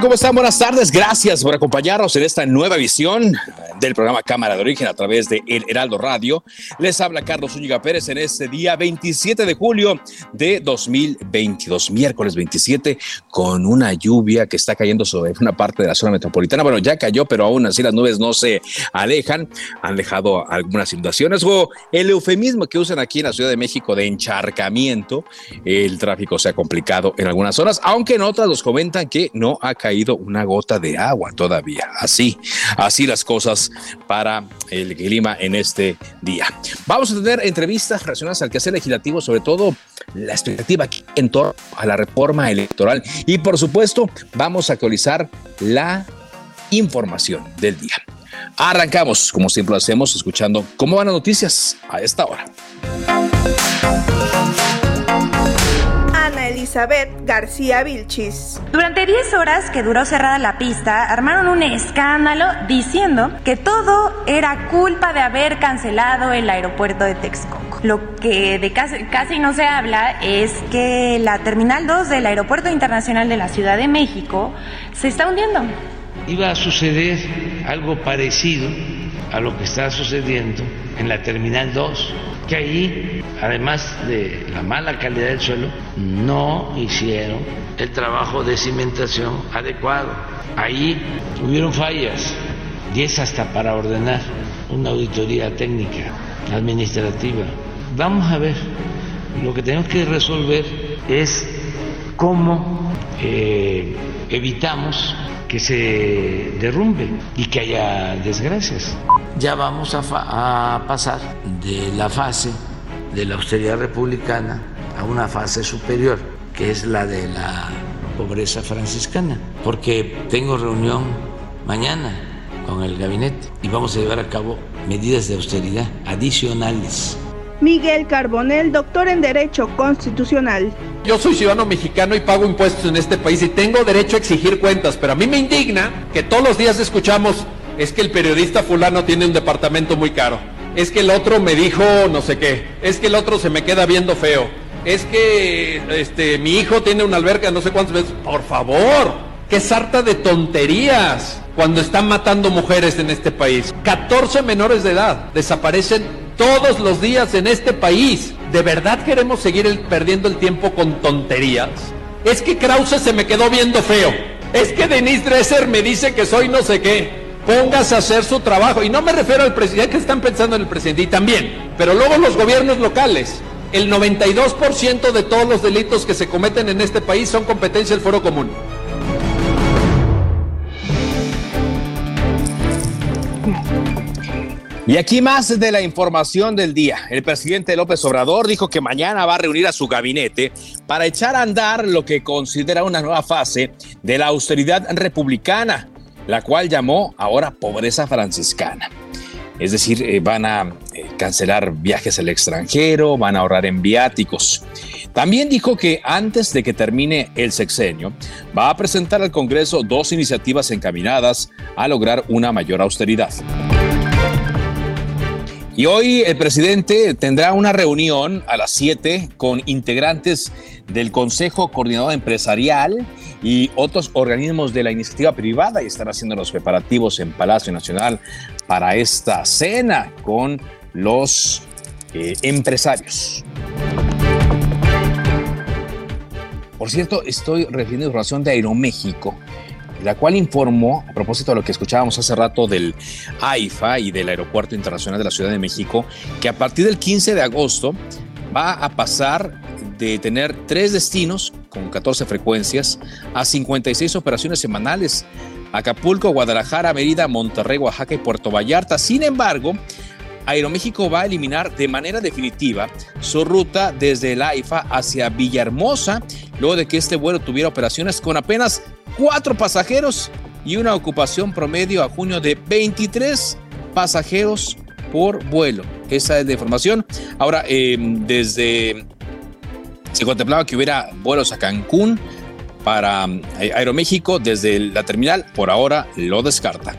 ¿Cómo están? Buenas tardes. Gracias por acompañarnos en esta nueva visión del programa Cámara de Origen a través de Heraldo Radio. Les habla Carlos Zúñiga Pérez en este día 27 de julio de 2022, miércoles 27, con una lluvia que está cayendo sobre una parte de la zona metropolitana. Bueno, ya cayó, pero aún así las nubes no se alejan. Han dejado algunas inundaciones o el eufemismo que usan aquí en la Ciudad de México de encharcamiento. El tráfico se ha complicado en algunas zonas, aunque en otras nos comentan que no ha caído una gota de agua todavía. Así, así las cosas para el clima en este día. Vamos a tener entrevistas relacionadas al quehacer legislativo, sobre todo la expectativa en torno a la reforma electoral y por supuesto vamos a actualizar la información del día. Arrancamos, como siempre lo hacemos, escuchando cómo van las noticias a esta hora. Elizabeth García Vilchis. Durante 10 horas que duró cerrada la pista, armaron un escándalo diciendo que todo era culpa de haber cancelado el aeropuerto de Texcoco. Lo que de casi, casi no se habla es que la Terminal 2 del Aeropuerto Internacional de la Ciudad de México se está hundiendo. Iba a suceder algo parecido a lo que está sucediendo en la Terminal 2, que ahí, además de la mala calidad del suelo, no hicieron el trabajo de cimentación adecuado. Ahí hubieron fallas, y es hasta para ordenar una auditoría técnica, administrativa. Vamos a ver, lo que tenemos que resolver es cómo eh, evitamos que se derrumbe y que haya desgracias. Ya vamos a, a, pasar de la fase de la austeridad republicana a una fase superior, que es la de la pobreza franciscana, porque tengo reunión mañana con el gabinete y vamos a llevar a cabo medidas de austeridad adicionales. Miguel Carbonel, doctor en Derecho Constitucional. Yo soy ciudadano mexicano y pago impuestos en este país y tengo derecho a exigir cuentas, pero a mí me indigna que todos los días escuchamos es que el periodista fulano tiene un departamento muy caro, es que el otro me dijo no sé qué, es que el otro se me queda viendo feo, es que este, mi hijo tiene una alberca no sé cuántas veces. Por favor, qué sarta de tonterías cuando están matando mujeres en este país. 14 menores de edad desaparecen todos los días en este país. ¿De verdad queremos seguir perdiendo el tiempo con tonterías? Es que Krause se me quedó viendo feo. Es que Denise Dresser me dice que soy no sé qué. Póngase a hacer su trabajo. Y no me refiero al presidente, que están pensando en el presidente, y también. Pero luego los gobiernos locales. El 92% de todos los delitos que se cometen en este país son competencia del foro común. Y aquí más de la información del día. El presidente López Obrador dijo que mañana va a reunir a su gabinete para echar a andar lo que considera una nueva fase de la austeridad republicana, la cual llamó ahora pobreza franciscana. Es decir, eh, van a eh, cancelar viajes al extranjero, van a ahorrar en viáticos. También dijo que antes de que termine el sexenio, va a presentar al Congreso dos iniciativas encaminadas a lograr una mayor austeridad. Y hoy el presidente tendrá una reunión a las 7 con integrantes del Consejo Coordinador Empresarial y otros organismos de la iniciativa privada y estará haciendo los preparativos en Palacio Nacional para esta cena con los eh, empresarios. Por cierto, estoy recibiendo información de Aeroméxico la cual informó, a propósito de lo que escuchábamos hace rato del AIFA y del Aeropuerto Internacional de la Ciudad de México, que a partir del 15 de agosto va a pasar de tener tres destinos con 14 frecuencias a 56 operaciones semanales. Acapulco, Guadalajara, Mérida, Monterrey, Oaxaca y Puerto Vallarta. Sin embargo, Aeroméxico va a eliminar de manera definitiva su ruta desde el AIFA hacia Villahermosa, luego de que este vuelo tuviera operaciones con apenas cuatro pasajeros y una ocupación promedio a junio de 23 pasajeros por vuelo. Esa es la información. Ahora, em, desde se contemplaba que hubiera vuelos a Cancún para eh, Aeroméxico desde la terminal, por ahora lo descarta.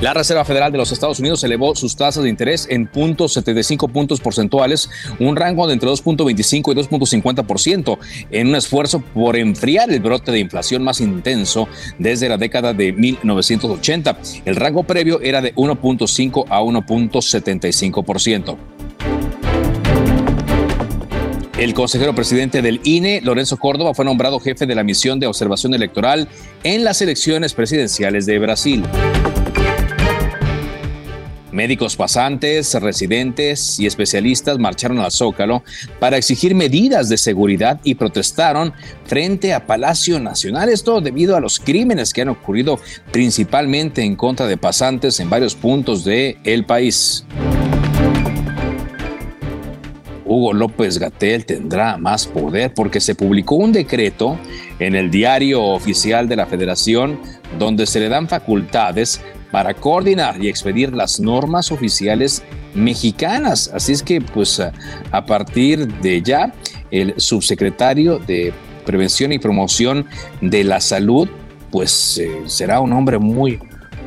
La Reserva Federal de los Estados Unidos elevó sus tasas de interés en 0.75 puntos porcentuales, un rango de entre 2.25 y 2.50%, en un esfuerzo por enfriar el brote de inflación más intenso desde la década de 1980. El rango previo era de 1.5 a 1.75%. El consejero presidente del INE, Lorenzo Córdoba, fue nombrado jefe de la misión de observación electoral en las elecciones presidenciales de Brasil. Médicos pasantes, residentes y especialistas marcharon al Zócalo para exigir medidas de seguridad y protestaron frente a Palacio Nacional. Esto debido a los crímenes que han ocurrido principalmente en contra de pasantes en varios puntos del el país. Hugo López Gatel tendrá más poder porque se publicó un decreto en el diario oficial de la federación donde se le dan facultades para coordinar y expedir las normas oficiales mexicanas. Así es que, pues, a partir de ya, el subsecretario de Prevención y Promoción de la Salud, pues, eh, será un hombre muy,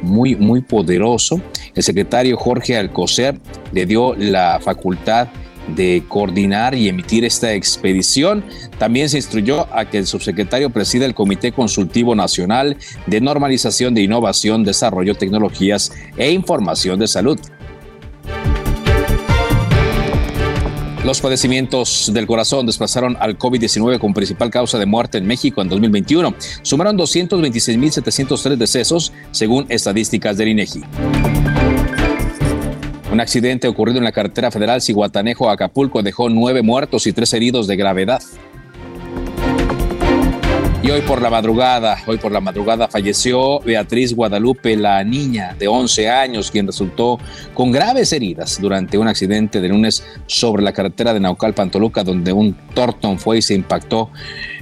muy, muy poderoso. El secretario Jorge Alcocer le dio la facultad de coordinar y emitir esta expedición. También se instruyó a que el subsecretario presida el Comité Consultivo Nacional de Normalización de Innovación, Desarrollo, Tecnologías e Información de Salud. Los padecimientos del corazón desplazaron al COVID-19 como principal causa de muerte en México en 2021. Sumaron 226.703 decesos, según estadísticas del INEGI. Accidente ocurrido en la carretera federal Ciguatanejo-Acapulco dejó nueve muertos y tres heridos de gravedad. Y hoy por la madrugada, hoy por la madrugada falleció Beatriz Guadalupe, la niña de 11 años, quien resultó con graves heridas durante un accidente de lunes sobre la carretera de Naucalpan, Toluca, donde un Torton fue y se impactó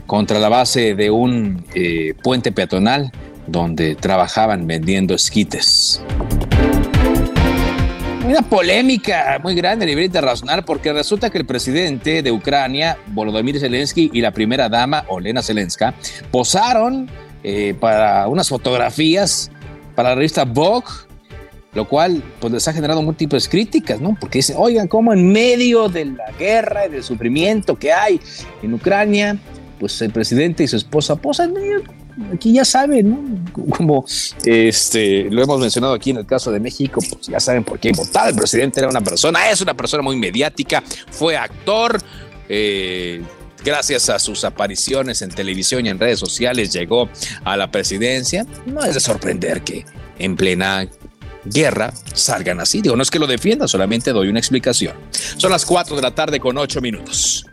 contra la base de un eh, puente peatonal donde trabajaban vendiendo esquites una polémica muy grande a nivel internacional porque resulta que el presidente de Ucrania, Volodymyr Zelensky, y la primera dama, Olena Zelenska, posaron eh, para unas fotografías para la revista Vogue, lo cual pues les ha generado múltiples críticas, ¿no? Porque dicen, oigan, cómo en medio de la guerra y del sufrimiento que hay en Ucrania, pues el presidente y su esposa posan aquí ya saben, ¿no? Como este, lo hemos mencionado aquí en el caso de México, pues ya saben por qué votar. El presidente era una persona, es una persona muy mediática, fue actor. Eh, gracias a sus apariciones en televisión y en redes sociales llegó a la presidencia. No es de sorprender que en plena guerra salgan así. Digo, no es que lo defienda, solamente doy una explicación. Son las 4 de la tarde con 8 minutos.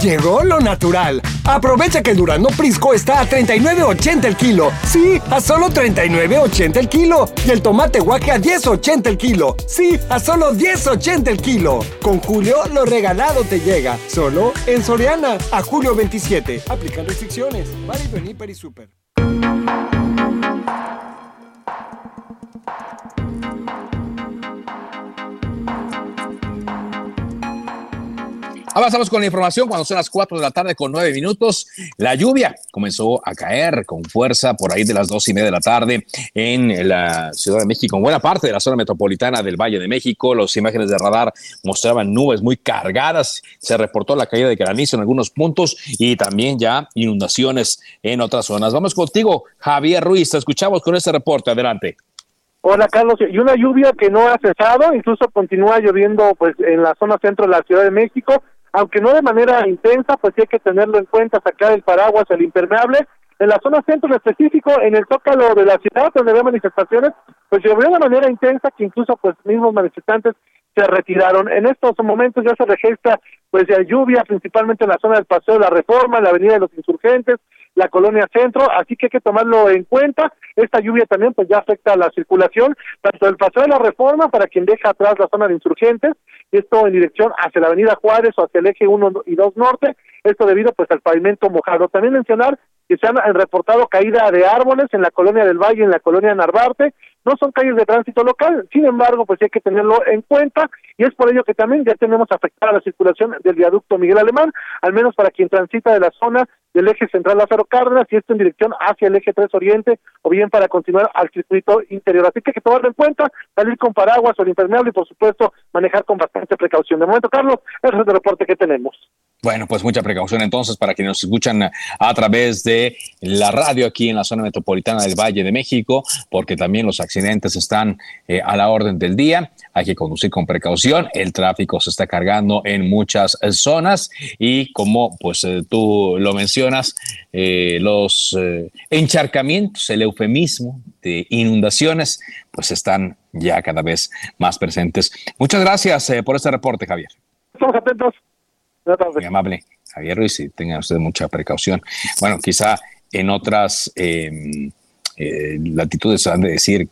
Llegó lo natural. Aprovecha que el Durano Prisco está a 39.80 el kilo. Sí, a solo 39.80 el kilo. Y el tomate guaje a 10.80 el kilo. Sí, a solo 10.80 el kilo. Con Julio, lo regalado te llega. Solo en Soriana. A julio 27. Aplican restricciones. Hiper y Super. Avanzamos con la información cuando son las 4 de la tarde con 9 minutos. La lluvia comenzó a caer con fuerza por ahí de las 2 y media de la tarde en la Ciudad de México, en buena parte de la zona metropolitana del Valle de México. Las imágenes de radar mostraban nubes muy cargadas. Se reportó la caída de granizo en algunos puntos y también ya inundaciones en otras zonas. Vamos contigo, Javier Ruiz. Te escuchamos con este reporte. Adelante. Hola Carlos, y una lluvia que no ha cesado, incluso continúa lloviendo pues en la zona centro de la Ciudad de México, aunque no de manera intensa, pues sí hay que tenerlo en cuenta, sacar el paraguas, el impermeable. En la zona centro en específico, en el zócalo de la ciudad, donde había manifestaciones, pues llovió de manera intensa que incluso pues mismos manifestantes se retiraron. En estos momentos ya se registra pues ya lluvia, principalmente en la zona del Paseo de la Reforma, en la Avenida de los Insurgentes, la colonia centro, así que hay que tomarlo en cuenta. Esta lluvia también pues ya afecta a la circulación, tanto del Paseo de la Reforma para quien deja atrás la zona de Insurgentes, y esto en dirección hacia la Avenida Juárez o hacia el eje 1 y 2 norte, esto debido pues al pavimento mojado. También mencionar que se han reportado caída de árboles en la colonia del Valle, en la colonia Narvarte, no son calles de tránsito local, sin embargo, pues hay que tenerlo en cuenta y es por ello que también ya tenemos afectada la circulación del viaducto Miguel Alemán, al menos para quien transita de la zona del eje central Lázaro Cárdenas y esto en dirección hacia el eje 3 Oriente o bien para continuar al circuito interior. Así que hay que tomarlo en cuenta, salir con paraguas o el impermeable y por supuesto manejar con bastante precaución. De momento, Carlos, ese es el reporte que tenemos. Bueno, pues mucha precaución entonces para quienes nos escuchan a través de la radio aquí en la zona metropolitana del Valle de México, porque también los accidentes están eh, a la orden del día. Hay que conducir con precaución. El tráfico se está cargando en muchas eh, zonas y como pues eh, tú lo mencionas, los encharcamientos, el eufemismo de inundaciones, pues están ya cada vez más presentes. Muchas gracias por este reporte, Javier. Estamos atentos. Amable, Javier Ruiz, y tenga usted mucha precaución. Bueno, quizá en otras em, eh, latitudes han de decir,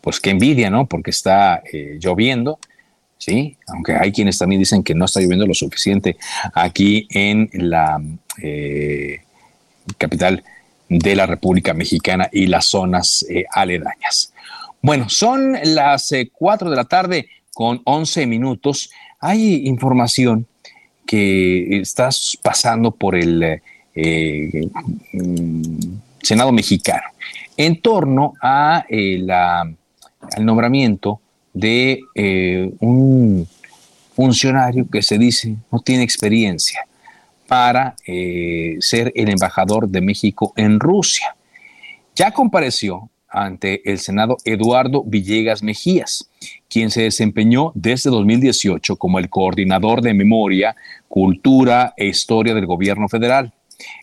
pues qué envidia, ¿no? Porque está eh, lloviendo, ¿sí? Aunque hay quienes también dicen que no está lloviendo lo suficiente aquí en la eh, capital de la República Mexicana y las zonas aledañas. Bueno, son las 4 de la tarde con 11 minutos. Hay información que estás pasando por el eh, mm, Senado mexicano en torno a, eh, la, al nombramiento de eh, un funcionario que se dice no tiene experiencia para ser el embajador de México en Rusia. Ya compareció ante el Senado Eduardo Villegas Mejías, quien se desempeñó desde 2018 como el coordinador de memoria, cultura e historia del gobierno federal.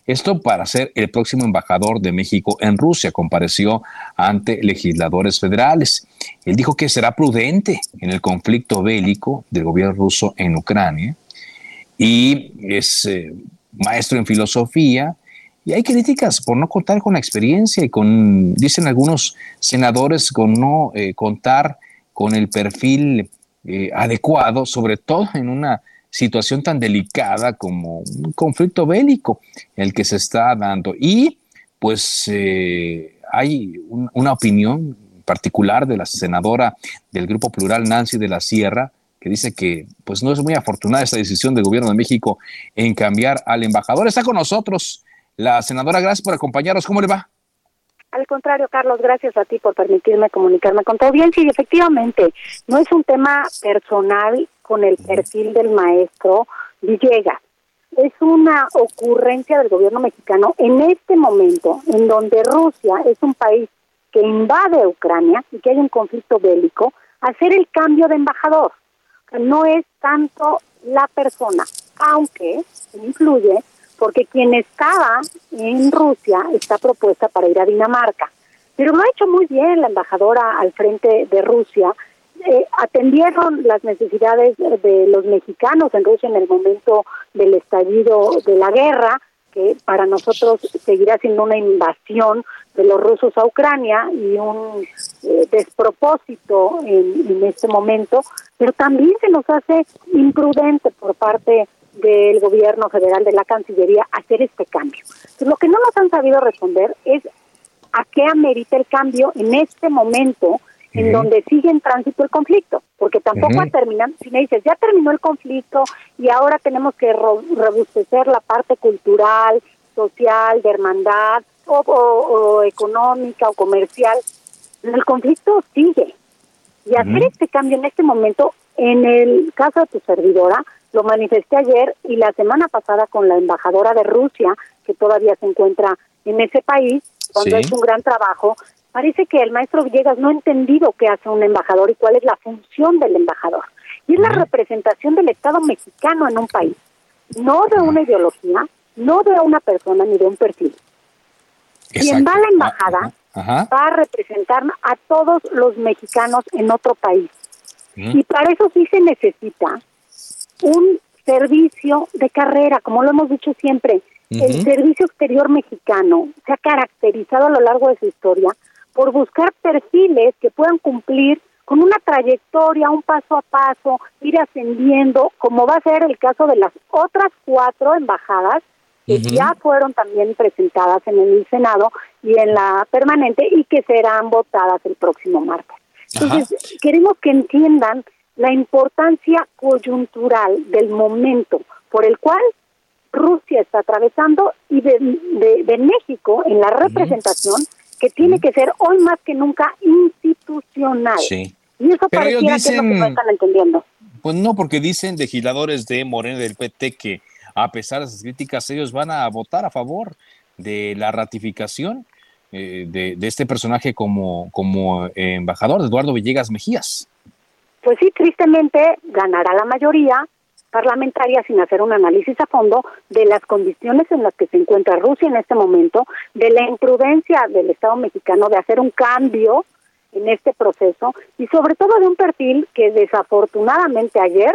Esto para ser el próximo embajador de México en Rusia, compareció ante legisladores federales. Él dijo que será prudente en el conflicto bélico del gobierno ruso en Ucrania y es eh, maestro en filosofía, y hay críticas por no contar con la experiencia y con, dicen algunos senadores, con no eh, contar con el perfil eh, adecuado, sobre todo en una situación tan delicada como un conflicto bélico el que se está dando. Y pues eh, hay una opinión particular de la senadora del Grupo Plural, Nancy de la Sierra, que dice que pues no es muy afortunada esta decisión del gobierno de México en cambiar al embajador. Está con nosotros la senadora, gracias por acompañarnos. ¿Cómo le va? Al contrario, Carlos, gracias a ti por permitirme comunicarme con tu audiencia. Y efectivamente, no es un tema personal con el perfil del maestro Villegas. Es una ocurrencia del gobierno mexicano en este momento, en donde Rusia es un país que invade Ucrania y que hay un conflicto bélico, hacer el cambio de embajador. No es tanto la persona, aunque incluye porque quien estaba en Rusia está propuesta para ir a Dinamarca. Pero lo ha hecho muy bien la embajadora al frente de Rusia. Eh, atendieron las necesidades de los mexicanos en Rusia en el momento del estallido de la guerra, que para nosotros seguirá siendo una invasión de los rusos a Ucrania y un eh, despropósito en, en este momento, pero también se nos hace imprudente por parte del gobierno federal, de la Cancillería, hacer este cambio. lo que no nos han sabido responder es a qué amerita el cambio en este momento en donde sigue en tránsito el conflicto, porque tampoco ha terminado, si me dices, ya terminó el conflicto y ahora tenemos que robustecer la parte cultural, social, de hermandad, o, económica o comercial, el conflicto sigue. Y hacer este cambio en este momento, en el caso de tu servidora, lo manifesté ayer y la semana pasada con la embajadora de Rusia, que todavía se encuentra en ese país, cuando es un gran trabajo. Parece que el maestro Villegas no ha entendido qué hace un embajador y cuál es la función del embajador. Y es la representación del Estado mexicano en un país. no de una ideología, no de una persona ni de un perfil. Quien va a la embajada va a representar a todos los mexicanos en otro país. Y para eso sí se necesita un servicio de carrera, como lo hemos dicho siempre. El servicio exterior mexicano se ha caracterizado a lo largo de su historia por buscar perfiles que puedan cumplir con una trayectoria, un paso a paso, ir ascendiendo, como va a ser el caso de las otras cuatro embajadas que ya fueron también presentadas en el Senado y en la permanente y que serán votadas el próximo martes. Entonces, queremos que entiendan la importancia coyuntural del momento por el cual Rusia está atravesando y de, de, México en la representación que tiene que ser hoy más que nunca institucional. Sí. Y eso Pero pareciera que es no están entendiendo. Pues no, porque dicen legisladores de Morena del PT que a pesar de esas críticas, ellos van a votar a favor de la ratificación eh, de, este personaje como, eh, embajador, Eduardo Villegas Mejías. Pues sí, tristemente ganará la mayoría parlamentaria sin hacer un análisis a fondo de las condiciones en las que se encuentra Rusia en este momento, de la imprudencia del Estado mexicano de hacer un cambio en este proceso y sobre todo de un perfil que desafortunadamente ayer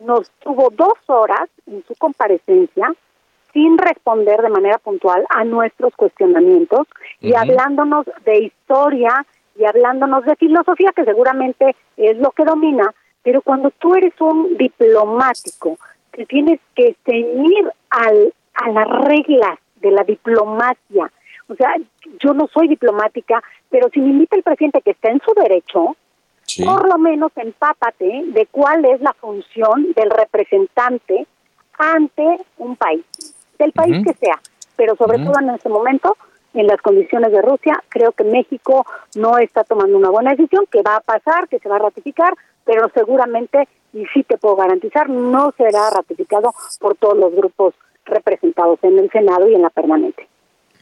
nos tuvo dos horas en su comparecencia sin responder de manera puntual a nuestros cuestionamientos y hablándonos de historia y hablándonos de filosofía, que seguramente es lo que domina, pero cuando tú eres un diplomático, que tienes que ceñir al, a las reglas de la diplomacia, o sea, yo no soy diplomática, pero si me invita el presidente que está en su derecho, por lo menos empápate de cuál es la función del representante ante un país, del país que sea, pero sobre todo en este momento, en las condiciones de Rusia, creo que México no está tomando una buena decisión, que va a pasar, que se va a ratificar, pero seguramente, y sí te puedo garantizar, no será ratificado por todos los grupos representados en el Senado y en la permanente.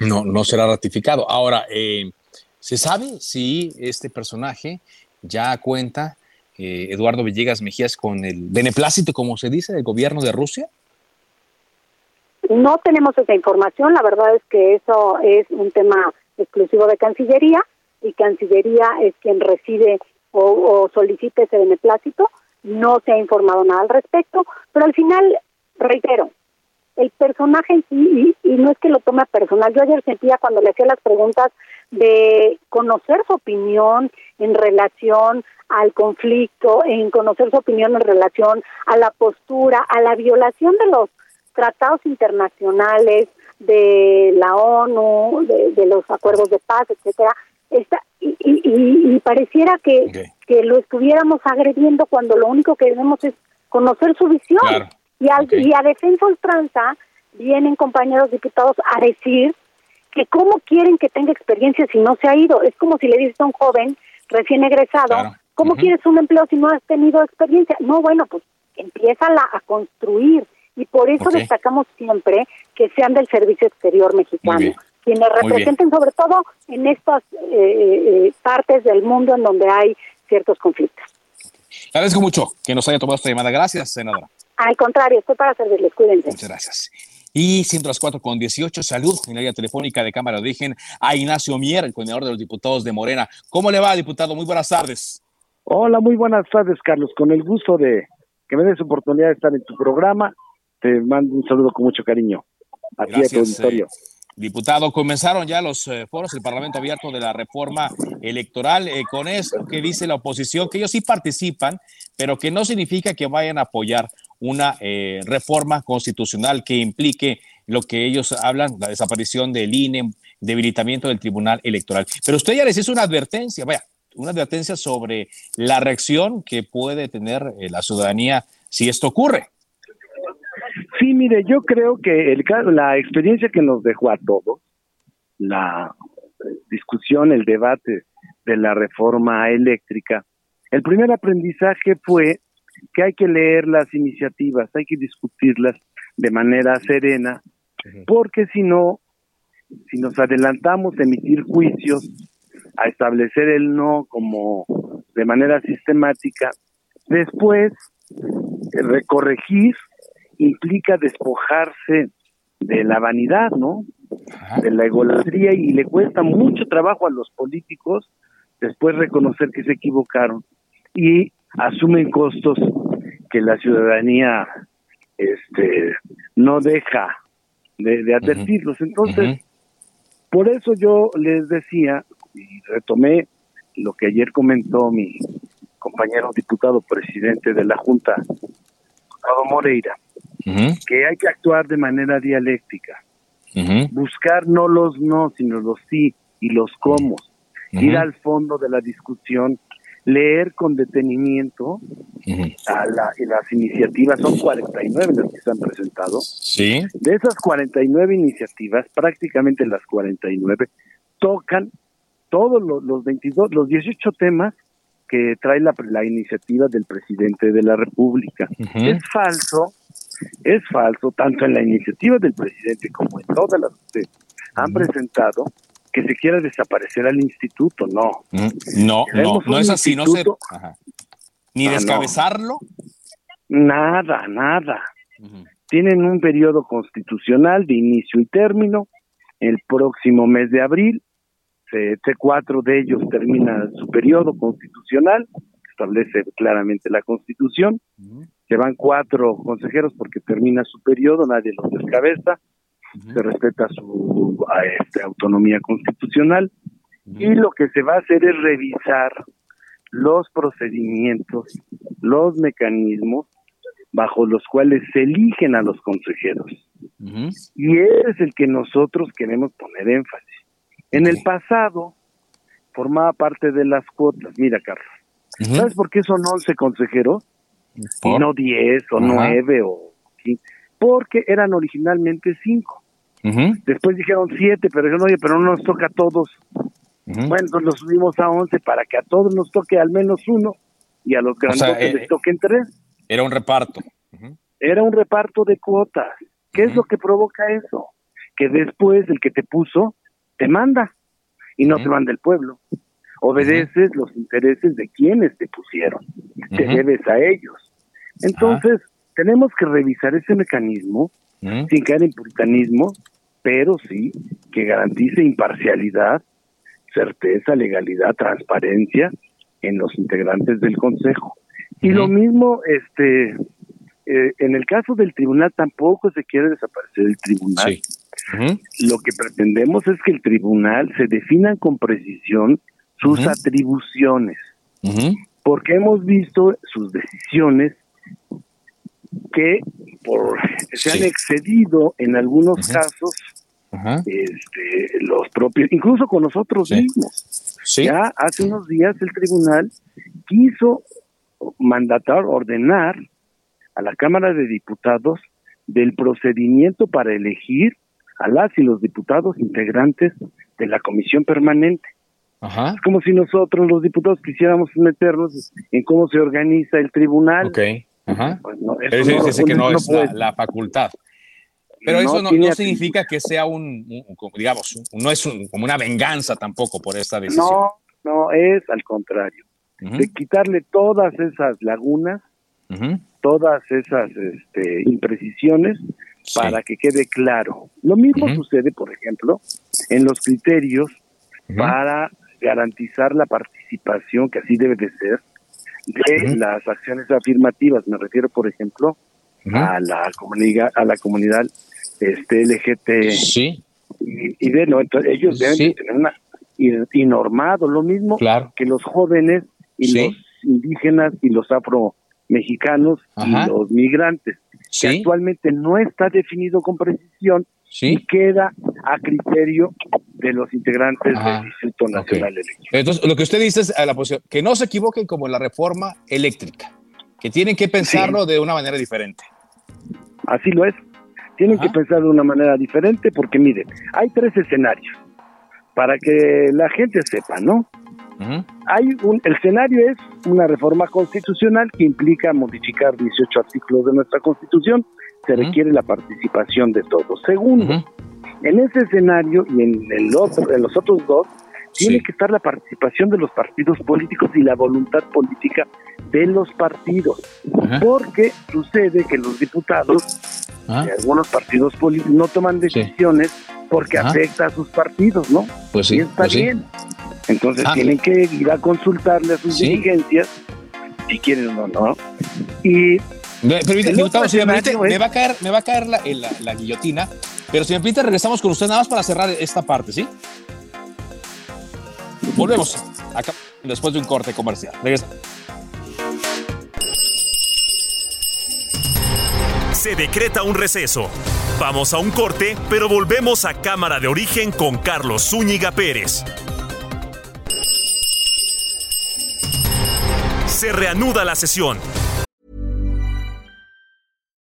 No, no será ratificado. Ahora, eh, ¿se sabe si este personaje ya cuenta eh, Eduardo Villegas Mejías con el beneplácito, como se dice, del gobierno de Rusia? No tenemos esa información, la verdad es que eso es un tema exclusivo de Cancillería y Cancillería es quien recibe o, solicita ese beneplácito. No se ha informado nada al respecto, pero al final, reitero, el personaje en sí, y, y, no es que lo tome personal, yo ayer sentía cuando le hacía las preguntas de conocer su opinión en relación al conflicto, en conocer su opinión en relación a la postura, a la violación de los tratados internacionales, de la ONU, de, los acuerdos de paz, etcétera, esta, y, y, pareciera que, que lo estuviéramos agrediendo cuando lo único que debemos es conocer su visión. Y, y a defensa ultranza vienen compañeros diputados a decir que cómo quieren que tenga experiencia si no se ha ido. Es como si le dices a un joven recién egresado, ¿cómo quieres un empleo si no has tenido experiencia? No, bueno, pues empieza a construir y por eso destacamos siempre que sean del Servicio Exterior Mexicano, quienes representen sobre todo en estas eh, eh, partes del mundo en donde hay ciertos conflictos. Agradezco mucho que nos haya tomado esta llamada. Gracias, senadora. Al contrario, estoy para servirles. Cuídense. Muchas gracias. Y siendo las cuatro con 18, salud en la línea telefónica de Cámara de Origen a Ignacio Mier, el coordinador de los diputados de Morena. ¿Cómo le va, diputado? Muy buenas tardes. Hola, muy buenas tardes, Carlos. Con el gusto de que me des oportunidad de estar en tu programa, te mando un saludo con mucho cariño. a tu auditorio. Eh, diputado, comenzaron ya los eh, foros del Parlamento Abierto de la reforma electoral. Eh, con esto que dice la oposición, que ellos sí participan, pero que no significa que vayan a apoyar una eh, reforma constitucional que implique lo que ellos hablan, la desaparición del INE, debilitamiento del Tribunal Electoral. Pero usted ya les hizo una advertencia, vaya, una advertencia sobre la reacción que puede tener eh, la ciudadanía si esto ocurre. Sí, mire, yo creo que el, la experiencia que nos dejó a todos, la discusión, el debate de la reforma eléctrica, el primer aprendizaje fue que hay que leer las iniciativas, hay que discutirlas de manera serena, porque si no, si nos adelantamos a emitir juicios, a establecer el no como de manera sistemática, después recorregir implica despojarse de la vanidad, ¿no? De la egolatría y le cuesta mucho trabajo a los políticos después reconocer que se equivocaron. Y asumen costos que la ciudadanía este no deja de, advertirlos. Entonces, por eso yo les decía y retomé lo que ayer comentó mi compañero diputado presidente de la Junta, diputado Moreira, que hay que actuar de manera dialéctica, buscar no los no, sino los sí y los cómo, ir al fondo de la discusión, leer con detenimiento a la, las iniciativas, son 49 las que se han presentado. Sí. De esas 49 iniciativas, prácticamente las 49 tocan todos los, los 22, los 18 temas que trae la, la iniciativa del presidente de la República. Es falso, es falso, tanto en la iniciativa del presidente como en todas las que han presentado, que se quiera desaparecer al instituto, no. No, no, no es así, no se... Ni ah, descabezarlo. Nada, nada. Tienen un periodo constitucional de inicio y término. El próximo mes de abril este, cuatro de ellos termina su periodo constitucional, establece claramente la constitución, se van cuatro consejeros porque termina su periodo, nadie los descabeza, se respeta su este, autonomía constitucional y lo que se va a hacer es revisar los procedimientos, los mecanismos bajo los cuales se eligen a los consejeros. Y ese es el que nosotros queremos poner énfasis. En el pasado formaba parte de las cuotas. Mira, Carlos, ¿sabes por qué son 11 consejeros? Y no 10 o 9 o 15. Porque eran originalmente 5. Después dijeron 7, pero dijeron, oye, pero no nos toca a todos. Bueno, entonces los subimos a 11 para que a todos nos toque al menos uno y a los grandes eh, les toquen 3. Era un reparto. Era un reparto de cuotas. ¿Qué es lo que provoca eso? Que después el que te puso te manda y no te manda el pueblo. Obedeces los intereses de quienes te pusieron, te debes a ellos. Entonces, tenemos que revisar ese mecanismo sin caer en puritanismo, pero sí que garantice imparcialidad, certeza, legalidad, transparencia en los integrantes del Consejo. Y lo mismo, este, eh, en el caso del tribunal tampoco se quiere desaparecer el tribunal. Lo que pretendemos es que el tribunal se defina con precisión sus atribuciones, porque hemos visto sus decisiones que por se han excedido en algunos casos este, los propios, incluso con nosotros mismos. Ya hace unos días el tribunal quiso mandatar, ordenar a la Cámara de Diputados del procedimiento para elegir a las y los diputados integrantes de la comisión permanente. Es como si nosotros los diputados quisiéramos meternos en cómo se organiza el tribunal. Ok. Ajá. Pues eso dice que no, es la, facultad. Pero eso no, significa que sea un, digamos, no es como una venganza tampoco por esta decisión. No, no, es al contrario. De quitarle todas esas lagunas, todas esas este, imprecisiones para que quede claro. Lo mismo sucede, por ejemplo, en los criterios para garantizar la participación, que así debe de ser, de las acciones afirmativas. Me refiero, por ejemplo, a la comunidad, a la comunidad este LGT. Sí. Y, de no, entonces ellos deben tener una y, normado, lo mismo que los jóvenes y los indígenas y los afro mexicanos y los migrantes que actualmente no está definido con precisión y queda a criterio de los integrantes del Instituto Nacional Eléctrico. Entonces, lo que usted dice es a la posición, que no se equivoquen como en la reforma eléctrica, que tienen que pensarlo de una manera diferente. Así lo es. Tienen que pensar de una manera diferente porque, miren, hay tres escenarios para que la gente sepa, ¿no? Hay un, el escenario es una reforma constitucional que implica modificar 18 artículos de nuestra constitución. Se requiere la participación de todos. Segundo, en ese escenario y en, el otro, en los otros dos, tiene que estar la participación de los partidos políticos y la voluntad política de los partidos. Porque sucede que los diputados Ah. de algunos partidos políticos no toman decisiones porque Ajá. afecta a sus partidos, ¿no? Pues sí, Y está pues sí. bien. Entonces Ah. tienen que ir a consultarle a sus Sí. dirigencias si quieren o no. Y Me, permite, diputado, si me permite, me va a caer, me va a caer la, la- la guillotina, pero si me permite, regresamos con usted nada más para cerrar esta parte, ¿sí? Volvemos acá después de un corte comercial. Regresa- Se decreta un receso. Vamos a un corte, pero volvemos a Cámara de Origen con Carlos Zúñiga Pérez. Se reanuda la sesión.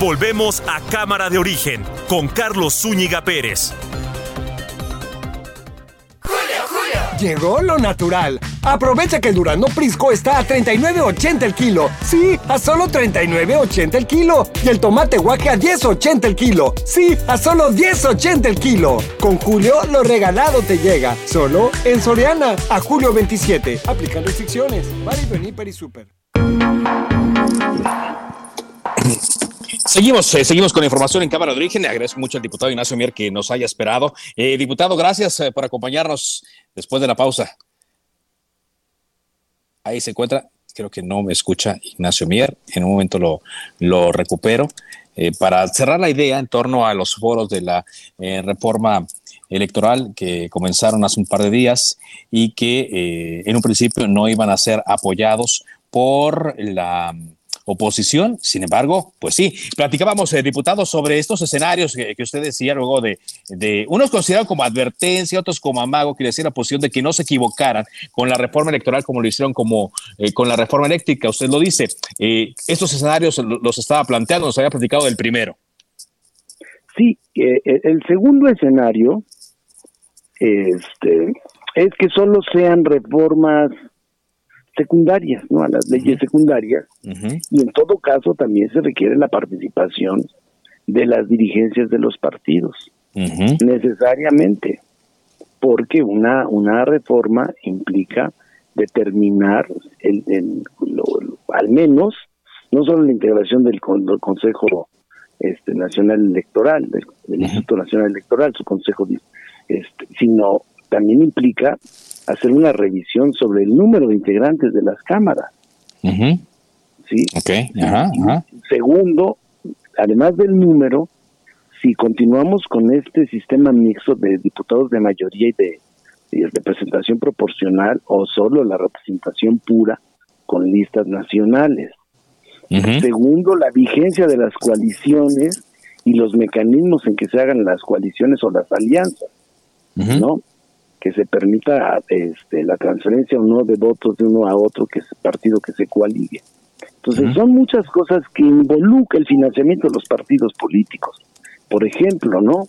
Volvemos a Cámara de Origen con Carlos Zúñiga Pérez. Llegó lo natural. Aprovecha que el Durano Prisco está a 39.80 el kilo. Sí, a solo 39.80 el kilo. Y el tomate guaje a 10.80 el kilo. Sí, a solo 10.80 el kilo. Con Julio, lo regalado te llega. Solo en Soriana. A julio 27. Aplican restricciones. Válido en Hiper y Super. Seguimos, eh, seguimos con información en Cámara de Origen. Le agradezco mucho al diputado Ignacio Mier que nos haya esperado. Eh, diputado, gracias eh, por acompañarnos después de la pausa. Ahí se encuentra. Creo que no me escucha Ignacio Mier. En un momento lo, lo recupero. Eh, para cerrar la idea en torno a los foros de la reforma electoral que comenzaron hace un par de días y que en un principio no iban a ser apoyados por la oposición. Sin embargo, pues sí, platicábamos, eh, diputados, sobre estos escenarios que, usted decía luego de, de unos considerados como advertencia, otros como amago, que decía la posición de que no se equivocaran con la reforma electoral como lo hicieron como eh, con la reforma eléctrica. Usted lo dice, eh, estos escenarios lo- los estaba planteando, nos había platicado del primero. Sí, eh, el segundo escenario este, es que solo sean reformas secundarias, ¿no? A las leyes secundarias. Y en todo caso también se requiere la participación de las dirigencias de los partidos, necesariamente, porque una, una reforma implica determinar el, el- lo- lo- al menos no solo la integración del, del Consejo este, Nacional Electoral, del, del Instituto Nacional Electoral, su consejo, este, sino también implica hacer una revisión sobre el número de integrantes de las cámaras. ¿sí? Ok, ajá, ajá. Segundo, además del número, si continuamos con este sistema mixto de diputados de mayoría y de, y de representación proporcional o solo la representación pura con listas nacionales. Segundo, la vigencia de las coaliciones y los mecanismos en que se hagan las coaliciones o las alianzas, ¿no? Que se permita este, la transferencia o no de votos de uno a otro que es partido que se coaligue. Entonces, son muchas cosas que involucran el financiamiento de los partidos políticos. Por ejemplo, ¿no?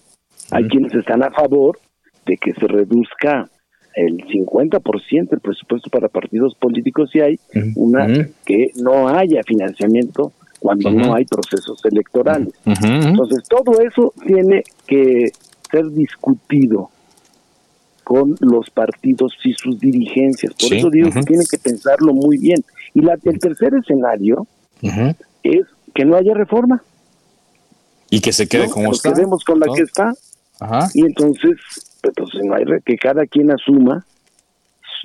Hay quienes están a favor de que se reduzca el 50% del presupuesto para partidos políticos si hay una que no haya financiamiento cuando no hay procesos electorales. Entonces, todo eso tiene que ser discutido con los partidos y sus dirigencias. Por Sí, eso digo ujú. que tienen que pensarlo muy bien. Y la, el tercer escenario es que no haya reforma. Y que se quede ¿no? como Nos está. quedemos con la ¿no? que está. Ajá. Y entonces, pues, entonces no hay re- que cada quien asuma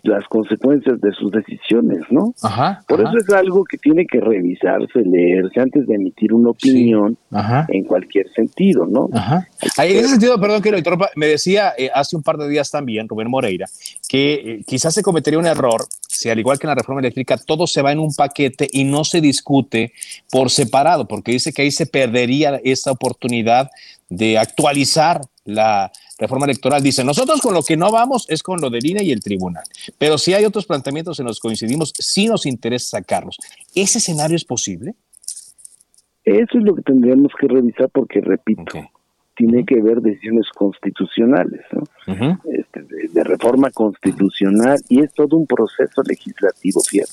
las consecuencias de sus decisiones, ¿no? Ajá. Por ajá. eso es algo que tiene que revisarse, leerse antes de emitir una opinión Ajá. en cualquier sentido, ¿no? Ajá. Ahí, en ese sentido, perdón que lo interrumpa, me decía eh, hace un par de días también Rubén Moreira que eh, quizás se cometería un error si al igual que en la reforma eléctrica todo se va en un paquete y no se discute por separado, porque dice que ahí se perdería esta oportunidad de actualizar la reforma electoral. Dice, nosotros con lo que no vamos es con lo del INE y el tribunal, pero si hay otros planteamientos en los que coincidimos, sí nos interesa sacarlos. ¿Ese escenario es posible? Eso es lo que tendríamos que revisar porque, repito, tiene que ver decisiones constitucionales, este, de, reforma constitucional y es todo un proceso legislativo, fíjate.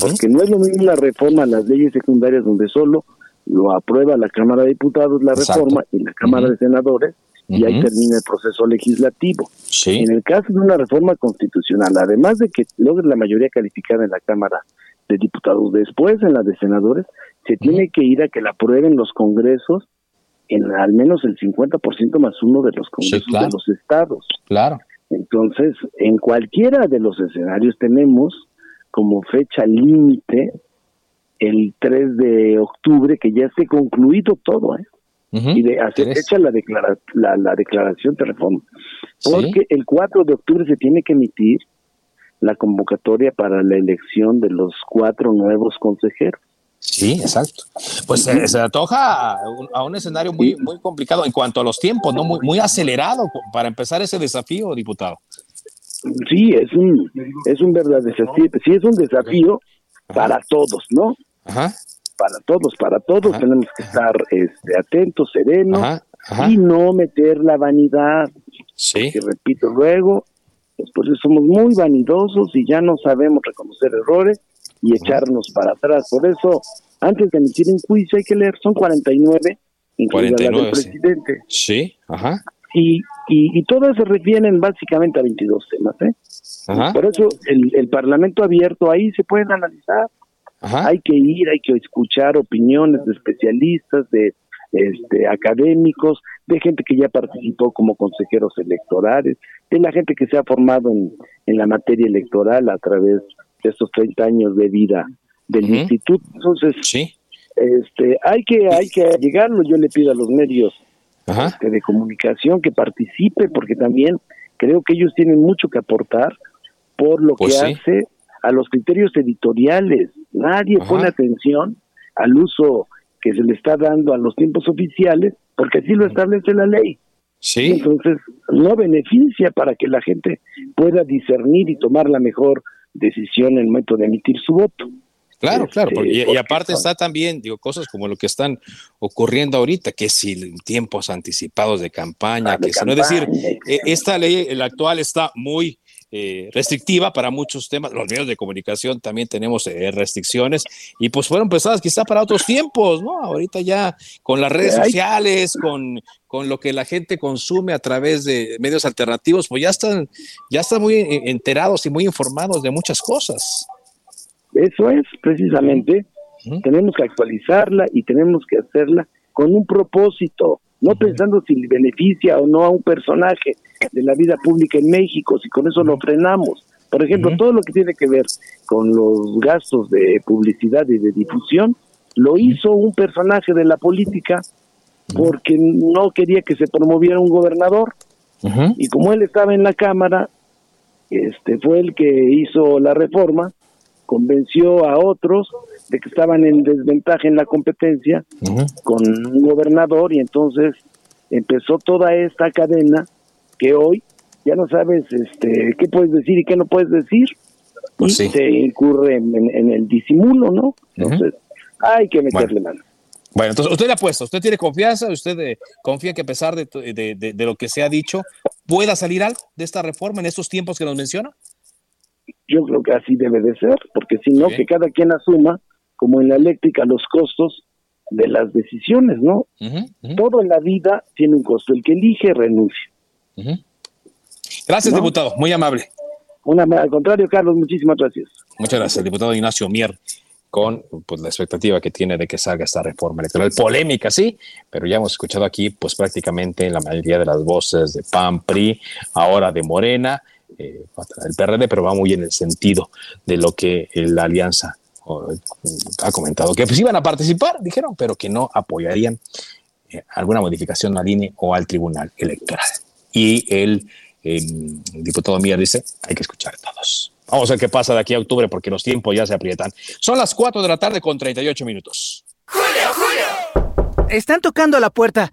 Porque no es lo mismo la reforma a las leyes secundarias donde solo lo aprueba la Cámara de Diputados la reforma y la Cámara de Senadores y ahí termina el proceso legislativo. En el caso de una reforma constitucional, además de que logre la mayoría calificada en la Cámara de Diputados, después en la de Senadores, se tiene que ir a que la aprueben los congresos en al menos el 50% más uno de los congresos de los estados. Claro. Entonces, en cualquiera de los escenarios tenemos como fecha límite el 3 de octubre que ya esté concluido todo, ¿eh? Y de hacer hecha la, la, declaración de reforma. Porque el 4 de octubre se tiene que emitir la convocatoria para la elección de los cuatro nuevos consejeros. Sí, exacto. Pues se, se, antoja a un, escenario muy, muy complicado en cuanto a los tiempos, ¿no? Muy, muy acelerado para empezar ese desafío, diputado. Sí, es un, es un verdadero desafío. Sí, es un desafío para todos, ¿no? Ajá. Para todos, para todos tenemos que estar este, atentos, serenos y no meter la vanidad. Sí. Que repito luego, después somos muy vanidosos y ya no sabemos reconocer errores y echarnos para atrás. Por eso, antes de emitir un juicio hay que leer, son 49, incluida 49, la del presidente. Sí, ajá. Y, y, y todas se refieren básicamente a 22 temas. ¿eh? Ajá. Por eso el, el Parlamento abierto ahí se pueden analizar. Ajá. Hay que ir, hay que escuchar opiniones de especialistas, de este, académicos, de gente que ya participó como consejeros electorales, de la gente que se ha formado en, en la materia electoral a través de estos 30 años de vida del instituto. Entonces, sí. este, hay que hay que llegarlo. Yo le pido a los medios este, de comunicación que participe, porque también creo que ellos tienen mucho que aportar por lo Pues que hace a los criterios editoriales. Nadie pone atención al uso que se le está dando a los tiempos oficiales, porque así lo establece la ley. Sí. Entonces, no beneficia para que la gente pueda discernir y tomar la mejor decisión en el momento de emitir su voto. Claro, claro, Este, porque- y, aparte son- está también, digo, cosas como lo que están ocurriendo ahorita, que si tiempos anticipados de campaña, Ah, de que si no, es decir, eh, esta ley, la actual, está muy eh, restrictiva para muchos temas. Los medios de comunicación también tenemos eh, restricciones y pues fueron pensadas quizá para otros tiempos, ¿no? Ahorita ya con las redes sociales, con, con lo que la gente consume a través de medios alternativos, pues ya están, ya están muy eh, enterados y muy informados de muchas cosas. Eso es, precisamente. Tenemos que actualizarla y tenemos que hacerla con un propósito, no pensando si le beneficia o no a un personaje de la vida pública en México, si con eso lo frenamos. Por ejemplo, todo lo que tiene que ver con los gastos de publicidad y de difusión, lo hizo un personaje de la política porque no quería que se promoviera un gobernador. Y como él estaba en la Cámara, este fue el que hizo la reforma, convenció a otros de que estaban en desventaja en la competencia con un gobernador y entonces empezó toda esta cadena que hoy ya no sabes este qué puedes decir y qué no puedes decir Pues y sí. se incurre en, el disimulo, ¿no? Entonces hay que meterle mano. Bueno, entonces usted le apuesta, usted tiene confianza, usted eh, confía que a pesar de- de- de lo que se ha dicho, pueda salir algo de esta reforma en estos tiempos que nos menciona. Yo creo que así debe de ser, porque si no, que cada quien asuma, como en la eléctrica, los costos de las decisiones, ¿no? Todo en la vida tiene un costo. El que elige renuncia. Gracias, No. diputado, muy amable. Una, al contrario, Carlos, muchísimas gracias. Muchas gracias, el diputado Ignacio Mier, con pues, la expectativa que tiene de que salga esta reforma electoral. Polémica, sí, pero ya hemos escuchado aquí, pues prácticamente la mayoría de las voces de PAN, PRI, ahora de Morena, eh, el PRD, pero va muy en el sentido de lo que eh, la alianza ha comentado, que pues iban a participar, dijeron, pero que no apoyarían eh, alguna modificación al INE o al Tribunal Electoral. Y el, eh, diputado Mier dice, hay que escuchar a todos. Vamos a ver qué pasa de aquí a octubre porque los tiempos ya se aprietan. Son las 4 de la tarde con 38 minutos. Están tocando la puerta.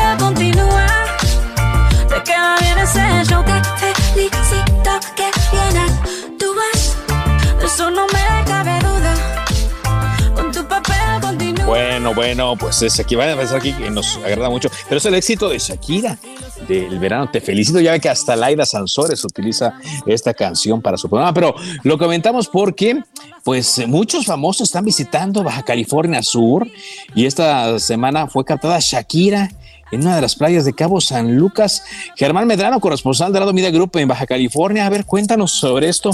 Bueno, pues es aquí, van a pensar aquí que nos agrada mucho, pero es el éxito de Shakira del verano. Te felicito, ya ve que hasta Laira Sansores utiliza esta canción para su programa, pero lo comentamos porque pues muchos famosos están visitando Baja California Sur y esta semana fue captada Shakira en una de las playas de Cabo San Lucas. Germán Medrano, corresponsal de la Media Group en Baja California. A ver, cuéntanos sobre esto.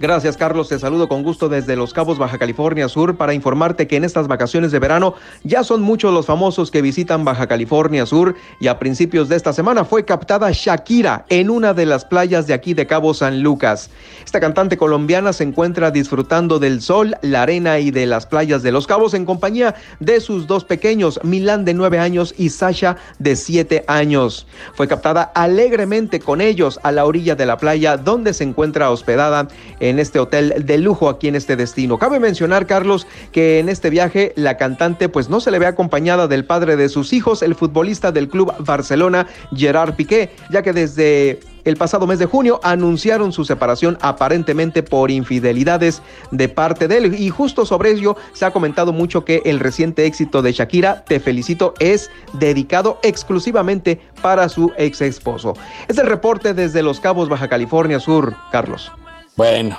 Gracias, Carlos. Te saludo con gusto desde Los Cabos, Baja California Sur, para informarte que en estas vacaciones de verano ya son muchos los famosos que visitan Baja California Sur y a principios de esta semana fue captada Shakira en una de las playas de aquí de Cabo San Lucas. Esta cantante colombiana se encuentra disfrutando del sol, la arena y de las playas de Los Cabos en compañía de sus dos pequeños, Milán de nueve años y Sasha de siete años. Fue captada alegremente con ellos a la orilla de la playa donde se encuentra hospedada en este hotel de lujo aquí en este destino. Cabe mencionar, Carlos, que en este viaje la cantante pues no se le ve acompañada del padre de sus hijos, el futbolista del club Barcelona, Gerard Piqué, ya que desde el pasado mes de junio anunciaron su separación aparentemente por infidelidades de parte de él. Y justo sobre ello se ha comentado mucho que el reciente éxito de Shakira, Te Felicito, es dedicado exclusivamente para su ex esposo. Es el reporte desde Los Cabos, Baja California Sur, Carlos. Bueno,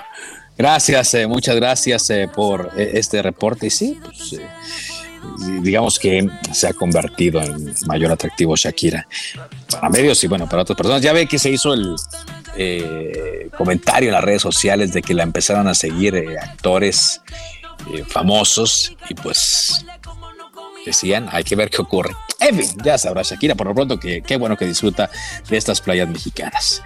gracias, eh, muchas gracias eh, por eh, este reporte. Y sí, pues, eh, digamos que se ha convertido en mayor atractivo Shakira para medios y bueno, para otras personas. Ya ve que se hizo el comentario en las redes sociales de que la empezaron a seguir actores famosos y pues decían, hay que ver qué ocurre. En fin, ya sabrá Shakira por lo pronto que qué bueno que disfruta de estas playas mexicanas.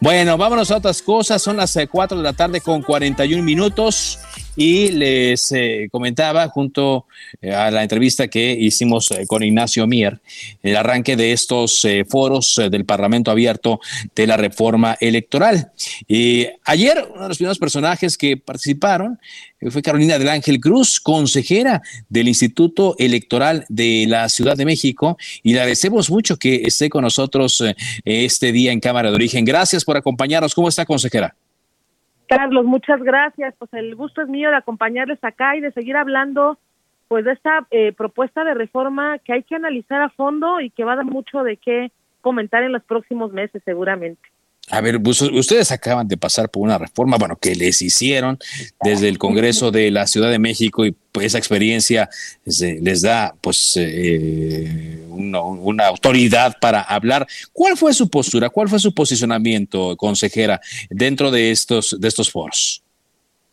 Bueno, vámonos a otras cosas. Son las 4 de la tarde con 41 minutos y les eh, comentaba junto eh, a la entrevista que hicimos eh, con Ignacio Mier, el arranque de estos foros del Parlamento Abierto de la reforma electoral. Y ayer uno de los primeros personajes que participaron fue Carolina del Ángel Cruz, consejera del Instituto Electoral de la Ciudad de México, y le agradecemos mucho que esté con nosotros este día en Cámara de Origen. Gracias por acompañarnos. ¿Cómo está, consejera? Carlos, muchas gracias. Pues el gusto es mío de acompañarles acá y de seguir hablando pues de esta eh, propuesta de reforma que hay que analizar a fondo y que va a dar mucho de qué comentar en los próximos meses seguramente. A ver, pues, ustedes acaban de pasar por una reforma, bueno, que les hicieron desde el Congreso de la Ciudad de México y pues esa experiencia les, les da pues eh, una, una autoridad para hablar. ¿Cuál fue su postura? ¿Cuál fue su posicionamiento, consejera, dentro de estos, de estos foros?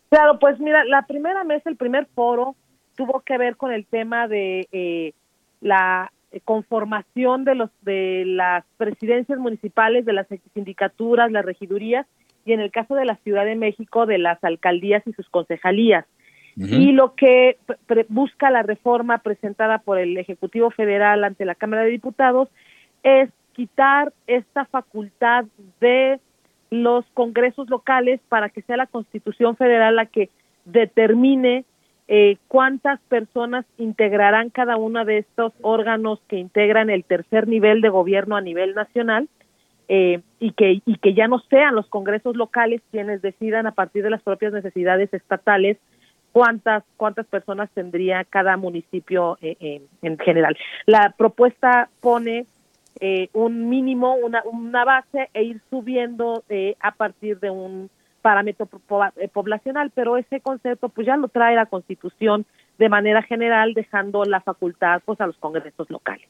Claro, pues mira, la primera mesa, el primer foro, tuvo que ver con el tema de eh, la conformación de los de las presidencias municipales, de las sindicaturas, las regidurías y en el caso de la Ciudad de México de las alcaldías y sus concejalías. Uh -huh. Y lo que busca la reforma presentada por el Ejecutivo Federal ante la Cámara de Diputados es quitar esta facultad de los congresos locales para que sea la Constitución Federal la que determine eh, cuántas personas integrarán cada uno de estos órganos que integran el tercer nivel de gobierno a nivel nacional eh, y que y que ya no sean los congresos locales quienes decidan a partir de las propias necesidades estatales cuántas cuántas personas tendría cada municipio eh, eh, en general. La propuesta pone un mínimo, una, una base e ir subiendo a partir de un parámetro eh, poblacional, pero ese concepto pues ya lo trae la Constitución de manera general, dejando la facultad pues a los congresos locales.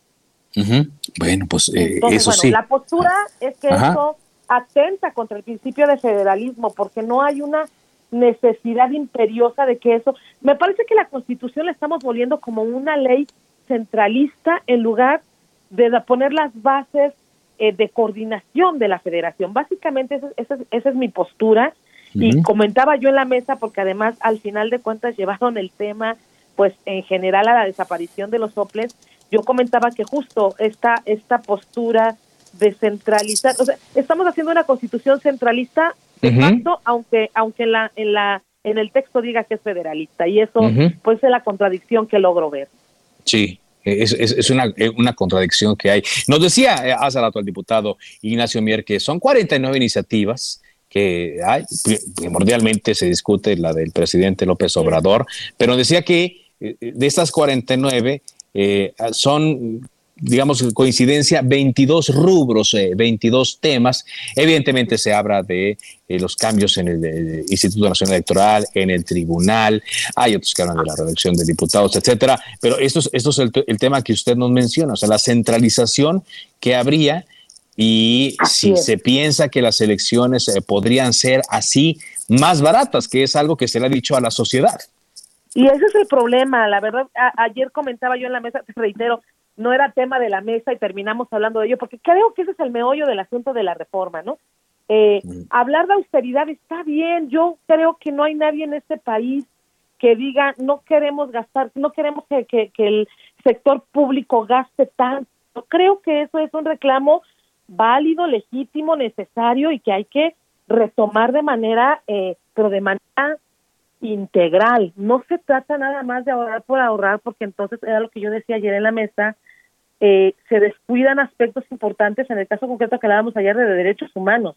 Bueno, pues eh, eso bueno, sí. La postura es que esto atenta contra el principio de federalismo, porque no hay una necesidad imperiosa de que eso. Me parece que la Constitución la estamos volviendo como una ley centralista en lugar de poner las bases eh, de coordinación de la federación. Básicamente esa, esa es mi postura y comentaba yo en la mesa porque además al final de cuentas llevaron el tema pues en general a la desaparición de los soples. Yo comentaba que justo esta esta postura de centralizar, o sea, estamos haciendo una constitución centralista de facto, aunque aunque en la en la en el texto diga que es federalista y eso pues es la contradicción que logro ver. Sí, es, es, una, una, contradicción que hay. Nos decía eh, hace rato el diputado Ignacio Mier que son 49 iniciativas que hay, primordialmente se discute la del presidente López Obrador, pero decía que eh, de estas 49 eh, son digamos, coincidencia, 22 rubros, 22 temas. Evidentemente se habla de los cambios en el, Instituto Nacional Electoral, en el tribunal, hay otros que hablan de la reelección de diputados, etcétera, pero esto es, esto es el, el, tema que usted nos menciona, o sea, la centralización que habría y si se piensa que las elecciones eh, podrían ser así más baratas, que es algo que se le ha dicho a la sociedad. Y ese es el problema, la verdad, ayer comentaba yo en la mesa, te reitero, no era tema de la mesa y terminamos hablando de ello, porque creo que ese es el meollo del asunto de la reforma, ¿no? Eh, mm. Hablar de austeridad está bien, yo creo que no hay nadie en este país que diga no queremos gastar, no queremos que, que, que el sector público gaste tanto. Creo que eso es un reclamo válido, legítimo, necesario y que hay que retomar de manera, eh, pero de manera integral. No se trata nada más de ahorrar por ahorrar, porque entonces era lo que yo decía ayer en la mesa, eh, se descuidan aspectos importantes, en el caso concreto que hablábamos ayer de derechos humanos.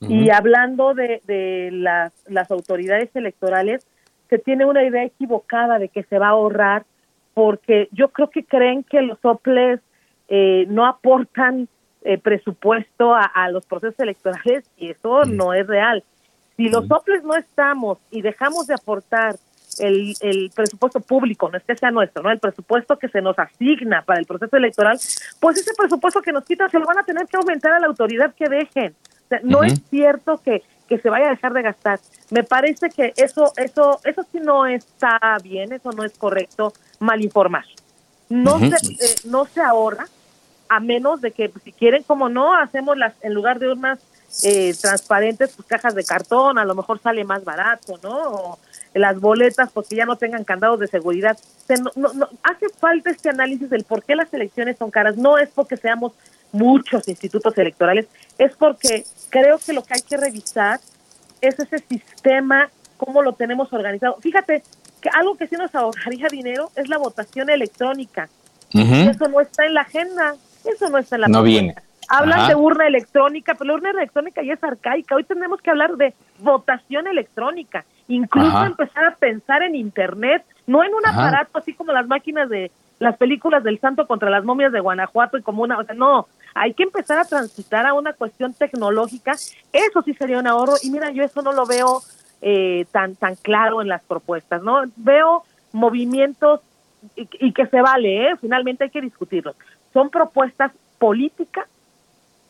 Y hablando de, de las, las autoridades electorales, se tiene una idea equivocada de que se va a ahorrar, porque yo creo que creen que los soples eh, no aportan eh, presupuesto a, los procesos electorales y eso no es real. Si los soples no estamos y dejamos de aportar el, el, presupuesto público, no es que sea nuestro, ¿no? El presupuesto que se nos asigna para el proceso electoral, pues ese presupuesto que nos quitan se lo van a tener que aumentar a la autoridad que dejen. O sea, no es cierto que, que se vaya a dejar de gastar. Me parece que eso, eso, eso sí no está bien, eso no es correcto, mal informar. No se, eh, no se ahorra, a menos de que pues, si quieren, como no, hacemos las, en lugar de unas eh, transparentes, pues cajas de cartón, a lo mejor sale más barato, ¿no? O las boletas, porque ya no tengan candados de seguridad. no, no, hace falta este análisis del por qué las elecciones son caras. No es porque seamos muchos institutos electorales, es porque creo que lo que hay que revisar es ese sistema, cómo lo tenemos organizado. Fíjate que algo que sí nos ahorraría dinero es la votación electrónica. Eso no está en la agenda. Eso no está en la No viene. Hablan de urna electrónica, pero la urna electrónica ya es arcaica. Hoy tenemos que hablar de votación electrónica. Incluso empezar a pensar en Internet, no en un aparato así como las máquinas de las películas del santo contra las momias de Guanajuato y como una, o sea, no, hay que empezar a transitar a una cuestión tecnológica. Eso sí sería un ahorro y mira, yo eso no lo veo eh, tan tan claro en las propuestas, ¿no? Veo movimientos y, y que se vale, ¿eh? finalmente hay que discutirlos son propuestas políticas,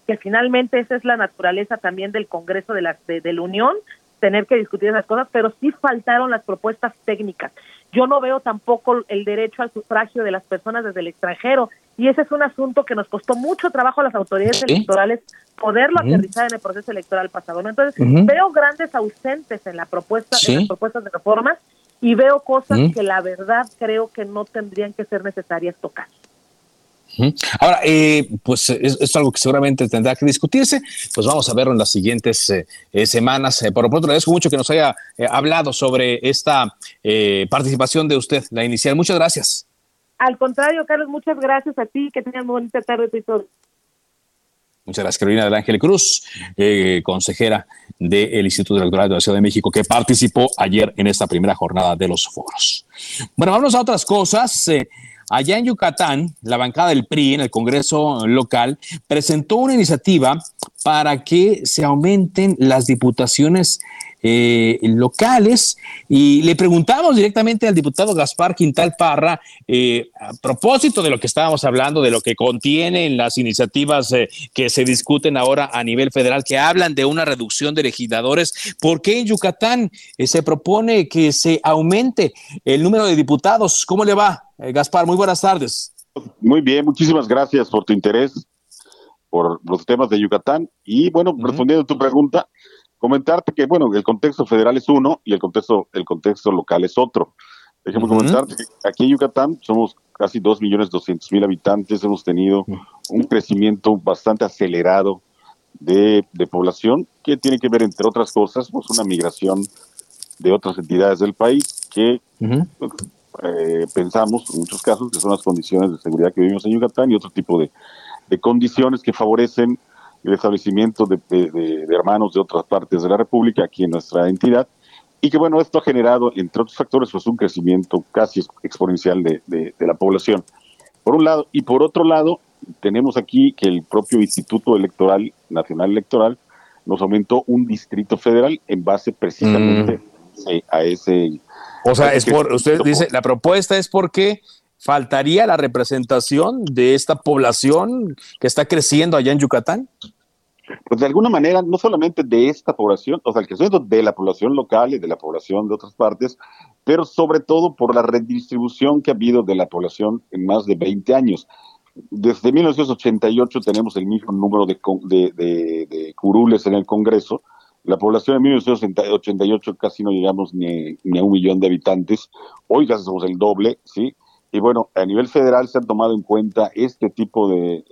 que finalmente esa es la naturaleza también del Congreso de la, de, la Unión, tener que discutir esas cosas, pero sí faltaron las propuestas técnicas. Yo no veo tampoco el derecho al sufragio de las personas desde el extranjero, y ese es un asunto que nos costó mucho trabajo a las autoridades electorales poderlo aterrizar en el proceso electoral pasado. Entonces, veo grandes ausentes en la propuesta, en las propuestas de reforma, y veo cosas que la verdad creo que no tendrían que ser necesarias tocar. Ahora, eh, pues es, algo que seguramente tendrá que discutirse, pues vamos a verlo en las siguientes eh, eh, semanas. por lo pronto, le agradezco mucho que nos haya hablado sobre esta participación de usted, la inicial. Muchas gracias. Al contrario, Carlos, muchas gracias a ti, que tengan bonita tarde y todo. Muchas gracias, Carolina del Ángel Cruz, consejera del Instituto Electoral de la Ciudad de México, que participó ayer en esta primera jornada de los foros. Bueno, vamos a otras cosas. Allá en Yucatán, la bancada del PRI en el Congreso local presentó una iniciativa para que se aumenten las diputaciones eh, locales y le preguntamos directamente al diputado Gaspar Quintal Parra eh, a propósito de lo que estábamos hablando, de lo que contienen las iniciativas eh, que se discuten ahora a nivel federal, que hablan de una reducción de legisladores. ¿Por qué en Yucatán se propone que se aumente el número de diputados? ¿Cómo le va, Gaspar? Muy buenas tardes. Muy bien, muchísimas gracias por tu interés por los temas de Yucatán. Y bueno, respondiendo a tu pregunta, comentarte que, bueno, el contexto federal es uno y el contexto, el contexto local es otro. Déjame comentarte que aquí en Yucatán somos casi 2.200.000 habitantes, hemos tenido un crecimiento bastante acelerado de, población que tiene que ver, entre otras cosas, pues una migración de otras entidades del país que eh, pensamos, en muchos casos, que son las condiciones de seguridad que vivimos en Yucatán y otro tipo de, condiciones que favorecen el establecimiento de, hermanos de otras partes de la República aquí en nuestra entidad. Y que bueno, esto ha generado, entre otros factores, pues un crecimiento casi exponencial de, la población. Por un lado, y por otro lado, tenemos aquí que el propio Instituto Electoral, Nacional Electoral, nos aumentó un distrito federal en base precisamente mm. a ese o sea, es por, usted dice, la propuesta es porque faltaría la representación de esta población que está creciendo allá en Yucatán. Pues de alguna manera, no solamente de esta población, o sea, el crecimiento de la población local y de la población de otras partes, pero sobre todo por la redistribución que ha habido de la población en más de 20 años. Desde 1988 tenemos el mismo número de, de, de curules en el Congreso, la población en 1988 casi no llegamos ni, a un millón de habitantes. Hoy casi somos el doble, ¿sí? Y bueno, a nivel federal se han tomado en cuenta este tipo de,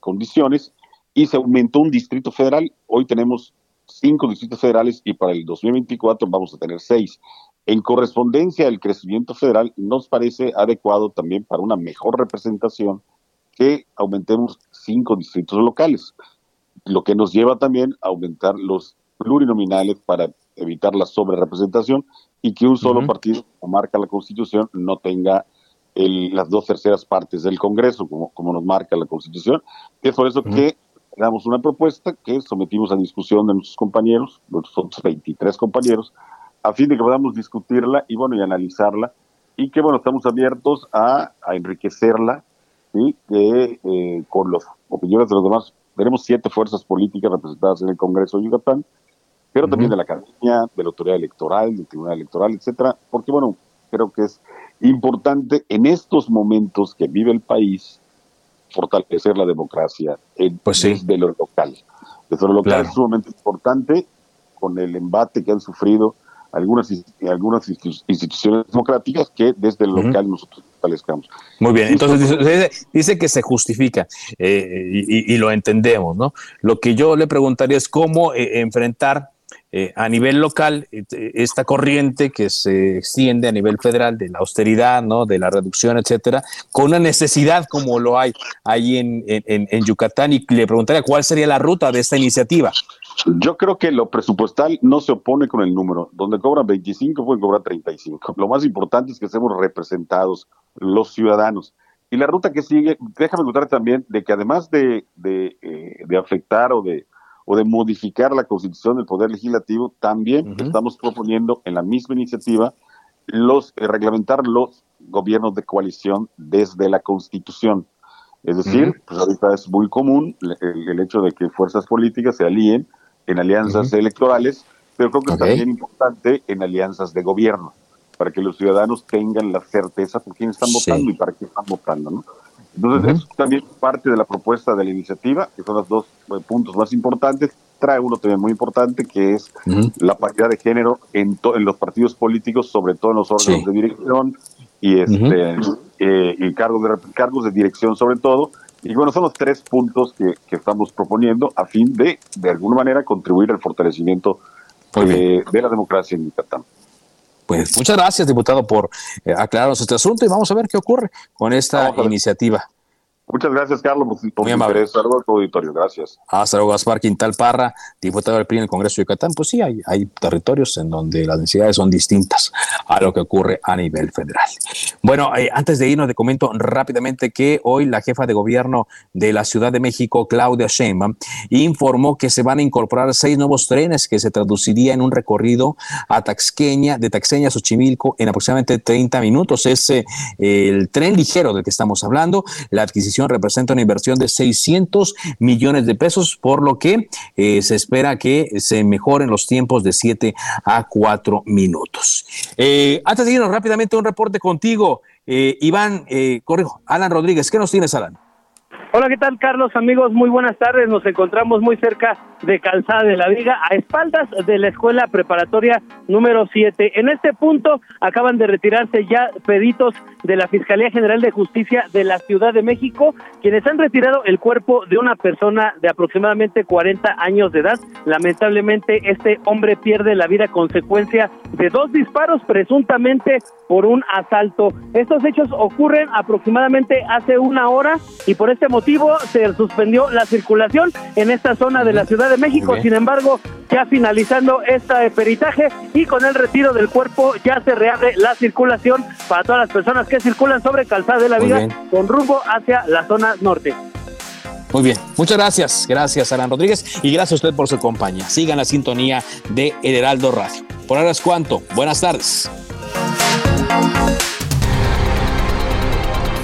condiciones y se aumentó un distrito federal. Hoy tenemos cinco distritos federales y para el 2024 vamos a tener seis. En correspondencia al crecimiento federal, nos parece adecuado también para una mejor representación que aumentemos cinco distritos locales, lo que nos lleva también a aumentar los plurinominales para evitar la sobrerepresentación y que un solo partido, como marca la Constitución, no tenga las dos terceras partes del Congreso, como, como nos marca la Constitución. Es por eso que damos una propuesta que sometimos a discusión de nuestros compañeros, nuestros 23 compañeros, a fin de que podamos discutirla y bueno y analizarla. Y que bueno estamos abiertos a, enriquecerla y que eh, con las opiniones de los demás. Tenemos siete fuerzas políticas representadas en el Congreso de Yucatán pero también de la Academia, de la Autoridad Electoral, del Tribunal Electoral, etcétera, porque bueno, creo que es importante en estos momentos que vive el país fortalecer la democracia en, pues desde lo local. Desde lo local es sumamente importante con el embate que han sufrido algunas, algunas instituciones democráticas que desde el local nosotros fortalezcamos. Muy bien, entonces dice, que se justifica eh, y, lo entendemos, ¿no? Lo que yo le preguntaría es cómo eh, enfrentar eh, a nivel local, eh, esta corriente que se extiende a nivel federal de la austeridad, ¿no? de la reducción, etcétera, con una necesidad como lo hay ahí en, en, Yucatán. Y le preguntaría cuál sería la ruta de esta iniciativa. Yo creo que lo presupuestal no se opone con el número. Donde cobran 25, pueden cobrar 35. Lo más importante es que seamos representados los ciudadanos. Y la ruta que sigue, déjame contar también de que además de, de, eh, de afectar o de o de modificar la constitución del Poder Legislativo, también estamos proponiendo en la misma iniciativa los eh, reglamentar los gobiernos de coalición desde la Constitución. Es decir, pues ahorita es muy común el, hecho de que fuerzas políticas se alíen en alianzas electorales, pero creo que es también importante en alianzas de gobierno, para que los ciudadanos tengan la certeza por quién están votando y para qué están votando. ¿no? Entonces, es también parte de la propuesta de la iniciativa, que son los dos eh, puntos más importantes. Trae uno también muy importante, que es la paridad de género en, en los partidos políticos, sobre todo en los órganos de dirección y, este, eh, y cargos, de, cargos de dirección sobre todo. Y bueno, son los tres puntos que, que estamos proponiendo a fin de, de alguna manera, contribuir al fortalecimiento de, de la democracia en Yucatán. Pues muchas gracias, diputado, por eh, aclararnos este asunto y vamos a ver qué ocurre con esta iniciativa. Muchas gracias, Carlos, por, por Muy tu amable. interés. Saludos a tu auditorio. Gracias. Hasta luego, Gaspar Quintal Parra, diputado del PRI en el Congreso de Yucatán. Pues sí, hay, hay territorios en donde las necesidades son distintas a lo que ocurre a nivel federal. Bueno, eh, antes de irnos, te comento rápidamente que hoy la jefa de gobierno de la Ciudad de México, Claudia Sheinbaum, informó que se van a incorporar seis nuevos trenes que se traduciría en un recorrido a Taxqueña, de Taxeña a Xochimilco en aproximadamente 30 minutos. Es eh, el tren ligero del que estamos hablando. La adquisición representa una inversión de 600 millones de pesos, por lo que eh, se espera que se mejoren los tiempos de 7 a 4 minutos. Eh, antes de irnos rápidamente, un reporte contigo, eh, Iván, eh, corrijo, Alan Rodríguez. ¿Qué nos tienes, Alan? Hola, ¿qué tal, Carlos? Amigos, muy buenas tardes. Nos encontramos muy cerca de Calzada de la Viga, a espaldas de la Escuela Preparatoria número 7. En este punto acaban de retirarse ya peditos de la Fiscalía General de Justicia de la Ciudad de México, quienes han retirado el cuerpo de una persona de aproximadamente 40 años de edad. Lamentablemente, este hombre pierde la vida a consecuencia de dos disparos presuntamente por un asalto. Estos hechos ocurren aproximadamente hace una hora y por este motivo se suspendió la circulación en esta zona de la Ciudad de México. Sin embargo, ya finalizando este peritaje y con el retiro del cuerpo ya se reabre la circulación para todas las personas que circulan sobre Calzada de la Muy bien. con rumbo hacia la zona norte. Muy bien, muchas gracias. Gracias, Alan Rodríguez. Y gracias a usted por su compañía. Sigan la sintonía de El Heraldo Radio. Por ahora es cuanto. Buenas tardes.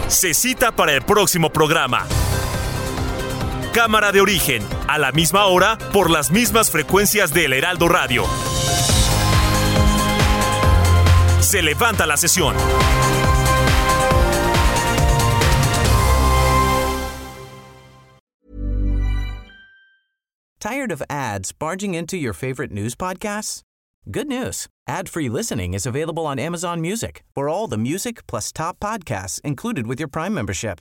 Se cita para el próximo programa. Cámara de origen, a la misma hora, por las mismas frecuencias del Heraldo Radio. Se levanta la sesión. Tired of ads barging into your favorite news podcasts? Good news. Ad-free listening is available on Amazon Music for all the music plus top podcasts included with your Prime membership.